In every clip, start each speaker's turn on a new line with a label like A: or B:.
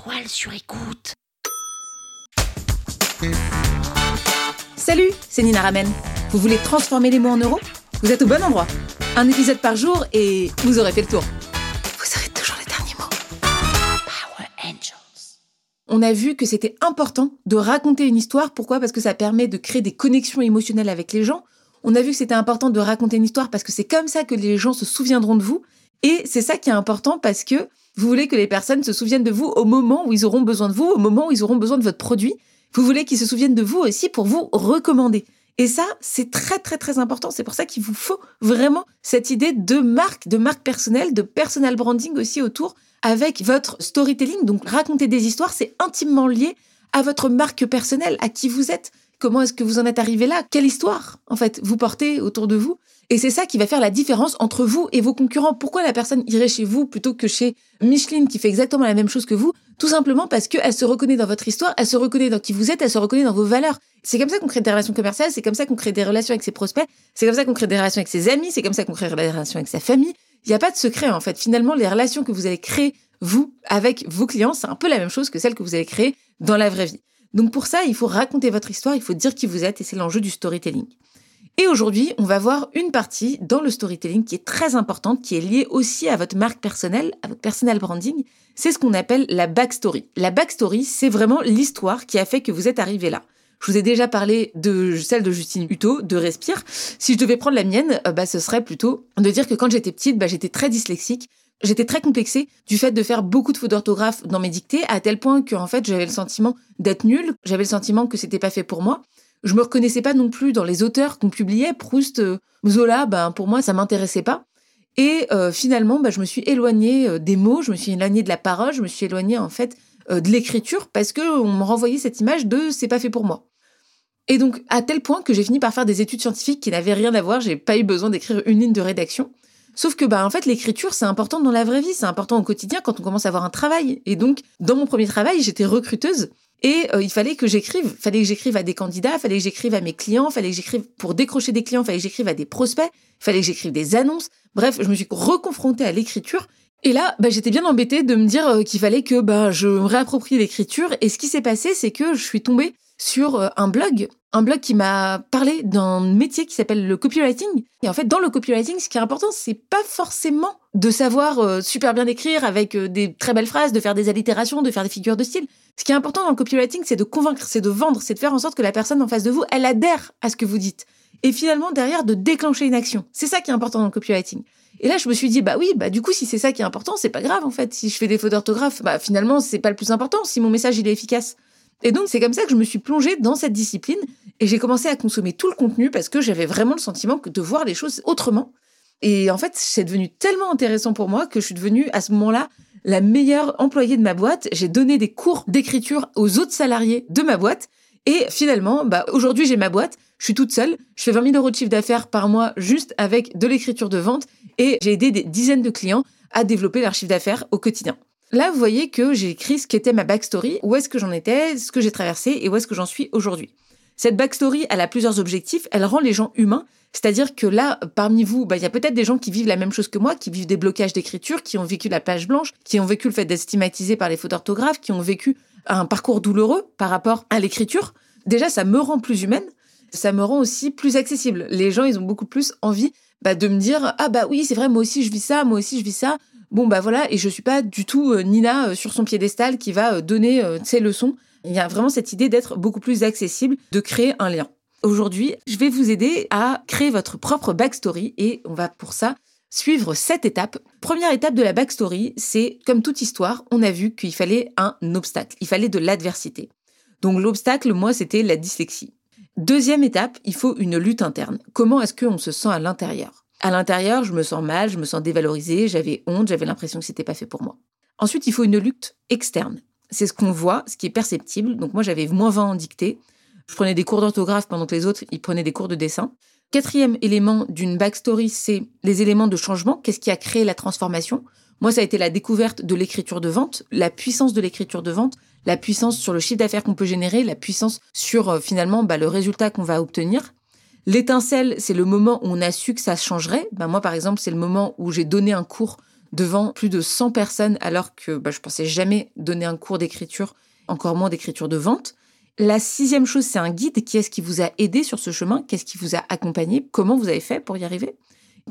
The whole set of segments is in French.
A: étoiles sur écoute.
B: Salut, c'est Nina Ramen. Vous voulez transformer les mots en euros? Vous êtes au bon endroit. Un épisode par jour et vous aurez fait le tour. Vous aurez toujours les derniers mots.
A: Power Angels.
B: On a vu que c'était important de raconter une histoire. Pourquoi? Parce que ça permet de créer des connexions émotionnelles avec les gens. On a vu que c'était important de raconter une histoire parce que c'est comme ça que les gens se souviendront de vous. Et c'est ça qui est important parce que vous voulez que les personnes se souviennent de vous au moment où ils auront besoin de vous, au moment où ils auront besoin de votre produit. Vous voulez qu'ils se souviennent de vous aussi pour vous recommander. Et ça, c'est très très très important. C'est pour ça qu'il vous faut vraiment cette idée de marque, de marque personnelle, de personal branding aussi autour avec votre storytelling. Donc raconter des histoires, c'est intimement lié à votre marque personnelle, à qui vous êtes. Comment est-ce que vous en êtes arrivé là? Quelle histoire, en fait, vous portez autour de vous? Et c'est ça qui va faire la différence entre vous et vos concurrents. Pourquoi la personne irait chez vous plutôt que chez Micheline qui fait exactement la même chose que vous? Tout simplement parce qu'elle se reconnaît dans votre histoire, elle se reconnaît dans qui vous êtes, elle se reconnaît dans vos valeurs. C'est comme ça qu'on crée des relations commerciales, c'est comme ça qu'on crée des relations avec ses prospects, c'est comme ça qu'on crée des relations avec ses amis, c'est comme ça qu'on crée des relations avec sa famille. Il n'y a pas de secret, en fait. Finalement, les relations que vous allez créer, vous, avec vos clients, c'est un peu la même chose que celles que vous allez créer dans la vraie vie. Donc pour ça, il faut raconter votre histoire, il faut dire qui vous êtes et c'est l'enjeu du storytelling. Et aujourd'hui, on va voir une partie dans le storytelling qui est très importante, qui est liée aussi à votre marque personnelle, à votre personal branding. C'est ce qu'on appelle la backstory. La backstory, c'est vraiment l'histoire qui a fait que vous êtes arrivé là. Je vous ai déjà parlé de celle de Justine Hutto, de Respire. Si je devais prendre la mienne, euh, bah, ce serait plutôt de dire que quand j'étais petite, bah, j'étais très dyslexique. J'étais très complexée du fait de faire beaucoup de fautes d'orthographe dans mes dictées, à tel point que en fait j'avais le sentiment d'être nulle, j'avais le sentiment que c'était pas fait pour moi. Je me reconnaissais pas non plus dans les auteurs qu'on publiait. Proust, euh, Zola, ben pour moi ça m'intéressait pas. Et euh, finalement, ben, je me suis éloignée euh, des mots, je me suis éloignée de la parole, je me suis éloignée en fait de l'écriture parce que on me renvoyait cette image de c'est pas fait pour moi. Et donc à tel point que j'ai fini par faire des études scientifiques qui n'avaient rien à voir, j'ai pas eu besoin d'écrire une ligne de rédaction. Sauf que, bah, en fait, l'écriture, c'est important dans la vraie vie, c'est important au quotidien quand on commence à avoir un travail. Et donc, dans mon premier travail, j'étais recruteuse. Et euh, il fallait que j'écrive, fallait que j'écrive à des candidats, fallait que j'écrive à mes clients, fallait que j'écrive pour décrocher des clients, fallait que j'écrive à des prospects, fallait que j'écrive des annonces. Bref, je me suis reconfrontée à l'écriture. Et là, bah, j'étais bien embêtée de me dire euh, qu'il fallait que bah, je me réapproprie l'écriture. Et ce qui s'est passé, c'est que je suis tombée sur euh, un blog, un blog qui m'a parlé d'un métier qui s'appelle le copywriting. Et en fait, dans le copywriting, ce qui est important, c'est pas forcément de savoir euh, super bien écrire avec euh, des très belles phrases, de faire des allitérations, de faire des figures de style. Ce qui est important dans le copywriting, c'est de convaincre, c'est de vendre, c'est de faire en sorte que la personne en face de vous, elle adhère à ce que vous dites. Et finalement, derrière, de déclencher une action. C'est ça qui est important dans le copywriting. Et là, je me suis dit, bah oui, bah du coup, si c'est ça qui est important, c'est pas grave en fait. Si je fais des fautes d'orthographe, bah finalement, c'est pas le plus important si mon message il est efficace. Et donc, c'est comme ça que je me suis plongée dans cette discipline et j'ai commencé à consommer tout le contenu parce que j'avais vraiment le sentiment que de voir les choses autrement. Et en fait, c'est devenu tellement intéressant pour moi que je suis devenue à ce moment-là la meilleure employée de ma boîte. J'ai donné des cours d'écriture aux autres salariés de ma boîte. Et finalement, bah, aujourd'hui, j'ai ma boîte. Je suis toute seule. Je fais 20 000 euros de chiffre d'affaires par mois juste avec de l'écriture de vente. Et j'ai aidé des dizaines de clients à développer leur chiffre d'affaires au quotidien. Là, vous voyez que j'ai écrit ce qu'était ma backstory, où est-ce que j'en étais, ce que j'ai traversé et où est-ce que j'en suis aujourd'hui. Cette backstory, elle a plusieurs objectifs. Elle rend les gens humains. C'est-à-dire que là, parmi vous, bah, il y a peut-être des gens qui vivent la même chose que moi, qui vivent des blocages d'écriture, qui ont vécu la page blanche, qui ont vécu le fait d'être stigmatisés par les fautes d'orthographe, qui ont vécu un parcours douloureux par rapport à l'écriture. Déjà, ça me rend plus humaine. Ça me rend aussi plus accessible. Les gens, ils ont beaucoup plus envie bah, de me dire ah bah oui c'est vrai moi aussi je vis ça moi aussi je vis ça Bon bah voilà, et je suis pas du tout euh, Nina euh, sur son piédestal qui va euh, donner ses leçons. Il y a vraiment cette idée d'être beaucoup plus accessible, de créer un lien. Aujourd'hui, je vais vous aider à créer votre propre backstory et on va pour ça suivre cette étape. Première étape de la backstory, c'est comme toute histoire, on a vu qu'il fallait un obstacle, il fallait de l'adversité. Donc l'obstacle, moi, c'était la dyslexie. Deuxième étape, il faut une lutte interne. Comment est-ce qu'on se sent à l'intérieur? À l'intérieur, je me sens mal, je me sens dévalorisée, j'avais honte, j'avais l'impression que c'était pas fait pour moi. Ensuite, il faut une lutte externe. C'est ce qu'on voit, ce qui est perceptible. Donc moi, j'avais moins 20 en dictée. Je prenais des cours d'orthographe pendant que les autres, ils prenaient des cours de dessin. Quatrième élément d'une backstory, c'est les éléments de changement. Qu'est-ce qui a créé la transformation? Moi, ça a été la découverte de l'écriture de vente, la puissance de l'écriture de vente, la puissance sur le chiffre d'affaires qu'on peut générer, la puissance sur euh, finalement bah, le résultat qu'on va obtenir. L'étincelle, c'est le moment où on a su que ça changerait. Ben moi, par exemple, c'est le moment où j'ai donné un cours devant plus de 100 personnes alors que bah, je pensais jamais donner un cours d'écriture, encore moins d'écriture de vente. La sixième chose, c'est un guide. Qui est-ce qui vous a aidé sur ce chemin? Qu'est-ce qui vous a accompagné? Comment vous avez fait pour y arriver?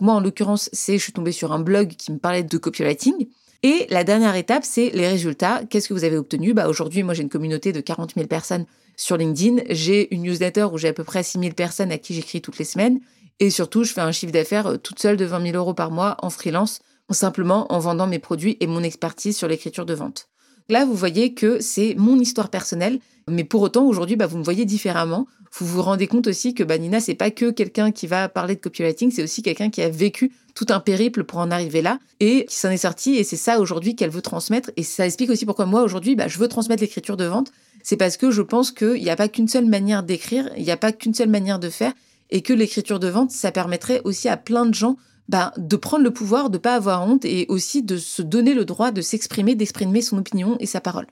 B: Moi, en l'occurrence, c'est je suis tombée sur un blog qui me parlait de copywriting. Et la dernière étape, c'est les résultats. Qu'est-ce que vous avez obtenu bah, Aujourd'hui, moi, j'ai une communauté de 40 000 personnes sur LinkedIn. J'ai une newsletter où j'ai à peu près 6 000 personnes à qui j'écris toutes les semaines. Et surtout, je fais un chiffre d'affaires euh, toute seule de 20 000 euros par mois en freelance, simplement en vendant mes produits et mon expertise sur l'écriture de vente. Là, vous voyez que c'est mon histoire personnelle, mais pour autant, aujourd'hui, bah, vous me voyez différemment. Vous vous rendez compte aussi que bah, Nina, c'est pas que quelqu'un qui va parler de copywriting, c'est aussi quelqu'un qui a vécu tout un périple pour en arriver là et qui s'en est sorti. Et c'est ça aujourd'hui qu'elle veut transmettre. Et ça explique aussi pourquoi moi, aujourd'hui, bah, je veux transmettre l'écriture de vente. C'est parce que je pense qu'il n'y a pas qu'une seule manière d'écrire, il n'y a pas qu'une seule manière de faire, et que l'écriture de vente, ça permettrait aussi à plein de gens bah, de prendre le pouvoir, de pas avoir honte et aussi de se donner le droit de s'exprimer, d'exprimer son opinion et sa parole.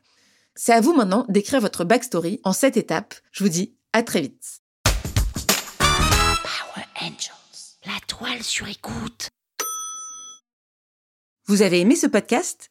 B: C'est à vous maintenant d'écrire votre backstory en cette étape. Je vous dis à très vite.
A: Power Angels. La toile sur écoute.
B: Vous avez aimé ce podcast?